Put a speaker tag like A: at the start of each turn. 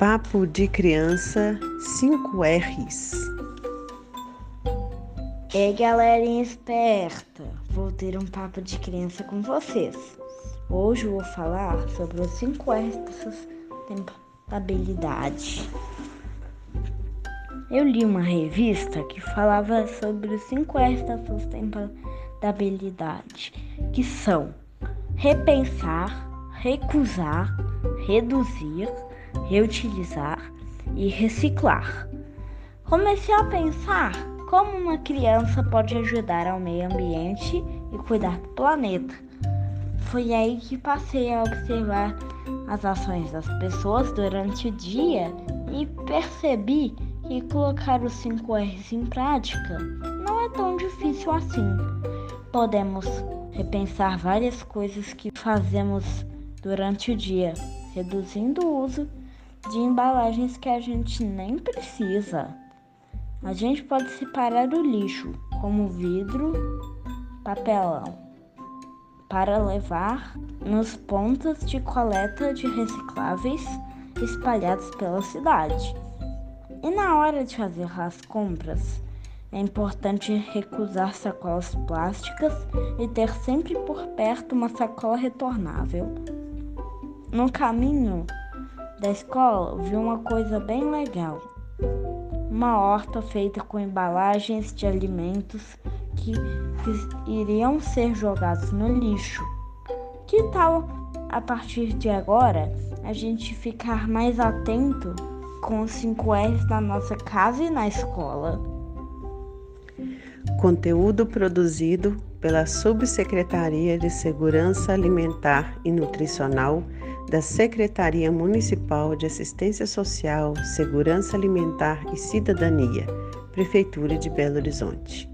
A: Papo de Criança 5 R's.
B: Ei, galerinha esperta! Vou ter um papo de criança com vocês. Hoje vou falar sobre os 5 R's da sustentabilidade. Eu li uma revista que falava sobre os 5 R's da sustentabilidade, que são repensar, recusar, reduzir, reutilizar e reciclar. Comecei a pensar como uma criança pode ajudar ao meio ambiente e cuidar do planeta. Foi aí que passei a observar as ações das pessoas durante o dia e percebi que colocar os 5 R's em prática não é tão difícil assim. Podemos repensar várias coisas que fazemos durante o dia, reduzindo o uso de embalagens que a gente nem precisa. A gente pode separar o lixo, como vidro, papelão, para levar nos pontos de coleta de recicláveis espalhados pela cidade. E na hora de fazer as compras, é importante recusar sacolas plásticas e ter sempre por perto uma sacola retornável. No caminho da escola, vi uma coisa bem legal. Uma horta feita com embalagens de alimentos que, que iriam ser jogados no lixo. Que tal, a partir de agora, a gente ficar mais atento com os 5 R's na nossa casa e na escola?
A: Conteúdo produzido pela Subsecretaria de Segurança Alimentar e Nutricional da Secretaria Municipal de Assistência Social, Segurança Alimentar e Cidadania, Prefeitura de Belo Horizonte.